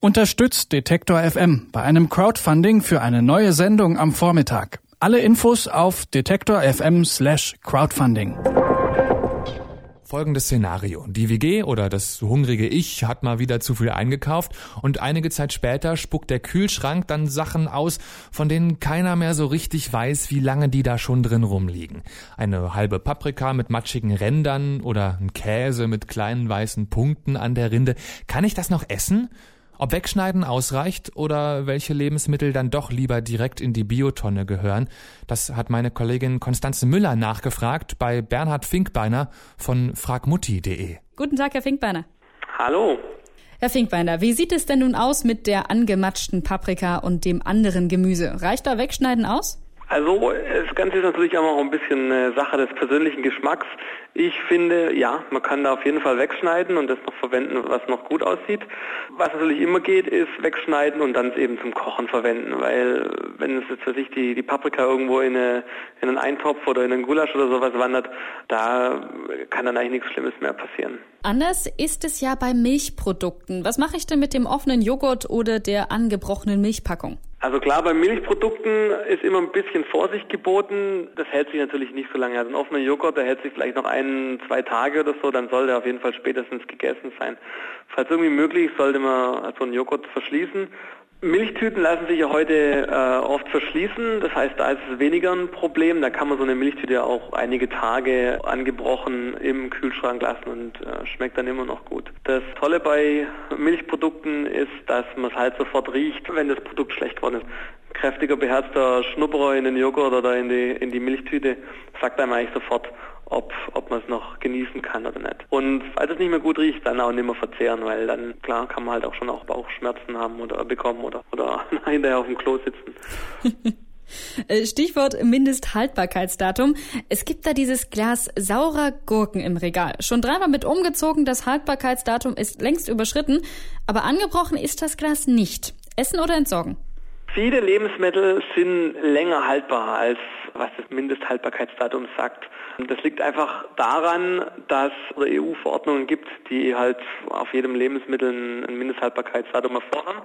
Unterstützt Detektor FM bei einem Crowdfunding für eine neue Sendung am Vormittag. Alle Infos auf detektor FM slash crowdfunding. Folgendes Szenario. Die WG oder das hungrige Ich hat mal wieder zu viel eingekauft und einige Zeit später spuckt der Kühlschrank dann Sachen aus, von denen keiner mehr so richtig weiß, wie lange die da schon drin rumliegen. Eine halbe Paprika mit matschigen Rändern oder ein Käse mit kleinen weißen Punkten an der Rinde. Kann ich das noch essen? Ob Wegschneiden ausreicht oder welche Lebensmittel dann doch lieber direkt in die Biotonne gehören, das hat meine Kollegin Konstanze Müller nachgefragt bei Bernhard Finkbeiner von fragmutti.de. Guten Tag, Herr Finkbeiner. Hallo. Herr Finkbeiner, wie sieht es denn nun aus mit der angematschten Paprika und dem anderen Gemüse? Reicht da Wegschneiden aus? Also das Ganze ist natürlich auch ein bisschen eine Sache des persönlichen Geschmacks. Ich finde, ja, man kann da auf jeden Fall wegschneiden und das noch verwenden, was noch gut aussieht. Was natürlich immer geht, ist wegschneiden und dann es eben zum Kochen verwenden, weil wenn es jetzt für sich die, die Paprika irgendwo in, eine, in einen Eintopf oder in einen Gulasch oder sowas wandert, da kann dann eigentlich nichts Schlimmes mehr passieren. Anders ist es ja bei Milchprodukten. Was mache ich denn mit dem offenen Joghurt oder der angebrochenen Milchpackung? Also klar, bei Milchprodukten ist immer ein bisschen Vorsicht geboten. Das hält sich natürlich nicht so lange. Also ein offener Joghurt, der hält sich vielleicht noch ein, zwei Tage oder so, dann soll der auf jeden Fall spätestens gegessen sein. Falls irgendwie möglich, sollte man so einen Joghurt verschließen. Milchtüten lassen sich ja heute äh, oft verschließen, das heißt, da ist es weniger ein Problem. Da kann man so eine Milchtüte auch einige Tage angebrochen im Kühlschrank lassen und äh, schmeckt dann immer noch gut. Das Tolle bei Milchprodukten ist, dass man es halt sofort riecht, wenn das Produkt schlecht geworden ist. Kräftiger, beherzter Schnupperer in den Joghurt oder in die, in die Milchtüte sagt einem eigentlich sofort, ob, ob man es noch genießen kann oder nicht. Und falls es nicht mehr gut riecht, dann auch nicht mehr verzehren, weil dann, klar, kann man halt auch schon auch Bauchschmerzen haben oder bekommen oder, oder hinterher auf dem Klo sitzen. Äh, Stichwort Mindesthaltbarkeitsdatum. Es gibt da dieses Glas saurer Gurken im Regal. Schon dreimal mit umgezogen, das Haltbarkeitsdatum ist längst überschritten, aber angebrochen ist das Glas nicht. Essen oder entsorgen? Viele Lebensmittel sind länger haltbar als was das Mindesthaltbarkeitsdatum sagt. Das liegt einfach daran, dass es EU-Verordnungen gibt, die halt auf jedem Lebensmittel ein Mindesthaltbarkeitsdatum erfordern.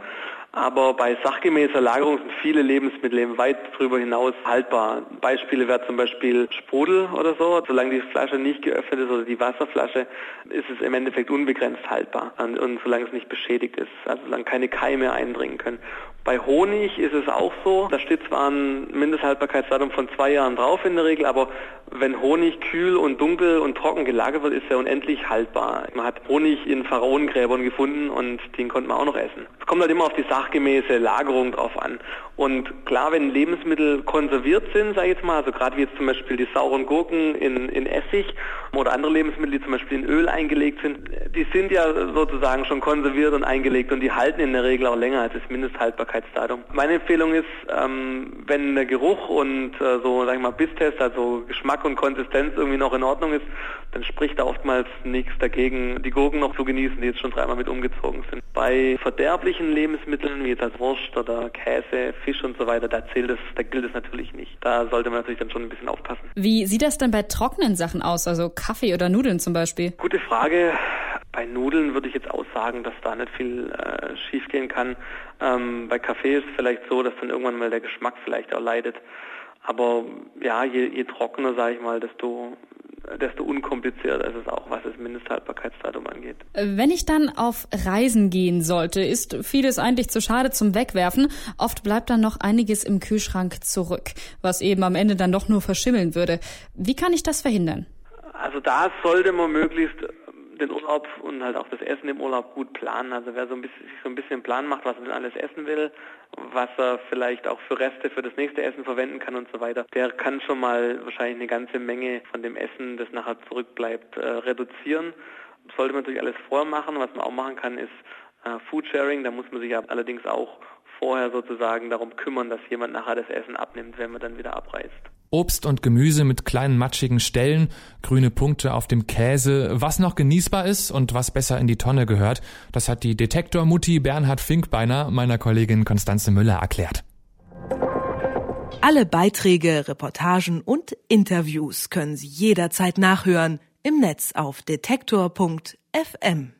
Aber bei sachgemäßer Lagerung sind viele Lebensmittel eben weit darüber hinaus haltbar. Beispiele wäre zum Beispiel Sprudel oder so. Solange die Flasche nicht geöffnet ist oder die Wasserflasche, ist es im Endeffekt unbegrenzt haltbar. Und solange es nicht beschädigt ist, also solange keine Keime eindringen können. Bei Honig ist es auch so. Da steht zwar ein Mindesthaltbarkeitsdatum von zwei Jahren drauf in der Regel, aber wenn Honig kühl und dunkel und trocken gelagert wird, ist er unendlich haltbar. Man hat Honig in Pharaonengräbern gefunden und den konnte man auch noch essen. Es kommt halt immer auf die sachgemäße Lagerung drauf an. Und klar, wenn Lebensmittel konserviert sind, sage ich jetzt mal, also gerade wie jetzt zum Beispiel die sauren Gurken in, in Essig oder andere Lebensmittel, die zum Beispiel in Öl eingelegt sind, die sind ja sozusagen schon konserviert und eingelegt und die halten in der Regel auch länger als das Mindesthaltbarkeitsdatum. Meine Empfehlung ist, ähm, wenn der Geruch und äh, so, sag ich mal, Bisstest, also Geschmack und Konsistenz irgendwie noch in Ordnung ist, dann spricht da oftmals nichts dagegen, die Gurken noch zu genießen, die jetzt schon dreimal mit umgezogen sind. Bei verderblichen Lebensmitteln, wie jetzt als Wurst oder Käse, Fisch und so weiter, da zählt es, da gilt es natürlich nicht. Da sollte man natürlich dann schon ein bisschen aufpassen. Wie sieht das denn bei trockenen Sachen aus, also Kaffee oder Nudeln zum Beispiel? Gute Frage. Bei Nudeln würde ich jetzt auch sagen, dass da nicht viel äh, schiefgehen kann. Ähm, bei Kaffee ist es vielleicht so, dass dann irgendwann mal der Geschmack vielleicht auch leidet. Aber ja, je, je trockener, sage ich mal, desto desto unkomplizierter ist es auch, was das Mindesthaltbarkeitsdatum angeht. Wenn ich dann auf Reisen gehen sollte, ist vieles eigentlich zu schade zum Wegwerfen. Oft bleibt dann noch einiges im Kühlschrank zurück, was eben am Ende dann doch nur verschimmeln würde. Wie kann ich das verhindern? Also da sollte man möglichst den Urlaub und halt auch das Essen im Urlaub gut planen. Also wer so ein bisschen, sich so ein bisschen Plan macht, was denn alles essen will, was er vielleicht auch für Reste für das nächste Essen verwenden kann und so weiter, der kann schon mal wahrscheinlich eine ganze Menge von dem Essen, das nachher zurückbleibt, äh, reduzieren. sollte man natürlich alles vorher machen. Was man auch machen kann, ist äh, Foodsharing. Da muss man sich allerdings auch vorher sozusagen darum kümmern, dass jemand nachher das Essen abnimmt, wenn man dann wieder abreist. Obst und Gemüse mit kleinen matschigen Stellen, grüne Punkte auf dem Käse, was noch genießbar ist und was besser in die Tonne gehört, das hat die Detektor-Mutti Bernhard Finkbeiner meiner Kollegin Konstanze Müller erklärt. Alle Beiträge, Reportagen und Interviews können Sie jederzeit nachhören im Netz auf detektor.fm.